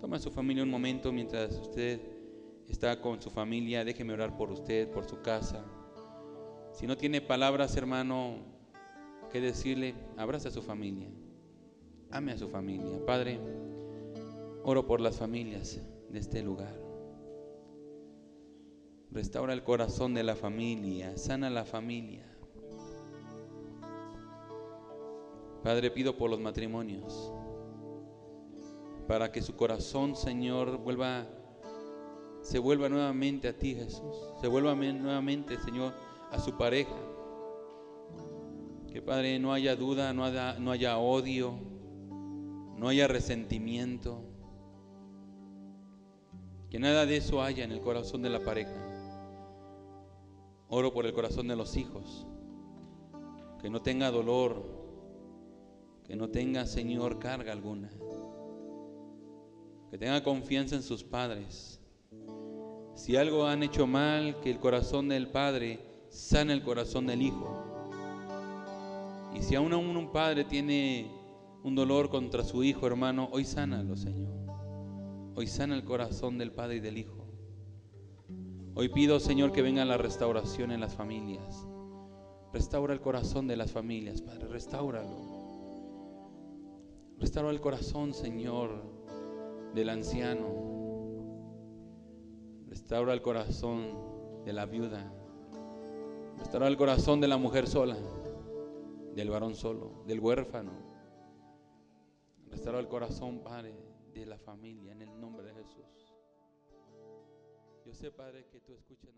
Toma a su familia un momento mientras usted está con su familia. Déjeme orar por usted, por su casa. Si no tiene palabras, hermano, que decirle, abraza a su familia. Ame a su familia. Padre, oro por las familias de este lugar. Restaura el corazón de la familia, sana la familia. Padre, pido por los matrimonios, para que su corazón, Señor, vuelva, se vuelva nuevamente a ti, Jesús. Se vuelva nuevamente, Señor, a su pareja. Que, Padre, no haya duda, no haya, no haya odio, no haya resentimiento. Que nada de eso haya en el corazón de la pareja. Oro por el corazón de los hijos, que no tenga dolor, que no tenga, Señor, carga alguna, que tenga confianza en sus padres. Si algo han hecho mal, que el corazón del Padre sana el corazón del Hijo. Y si aún, aún un padre tiene un dolor contra su hijo, hermano, hoy sánalo, Señor. Hoy sana el corazón del Padre y del Hijo. Hoy pido, Señor, que venga la restauración en las familias. Restaura el corazón de las familias, Padre, restauralo. Restaura el corazón, Señor, del anciano. Restaura el corazón de la viuda. Restaura el corazón de la mujer sola, del varón solo, del huérfano. Restaura el corazón, Padre, de la familia, en el nombre de Jesús. Yo sé, Padre, que tú escuchas.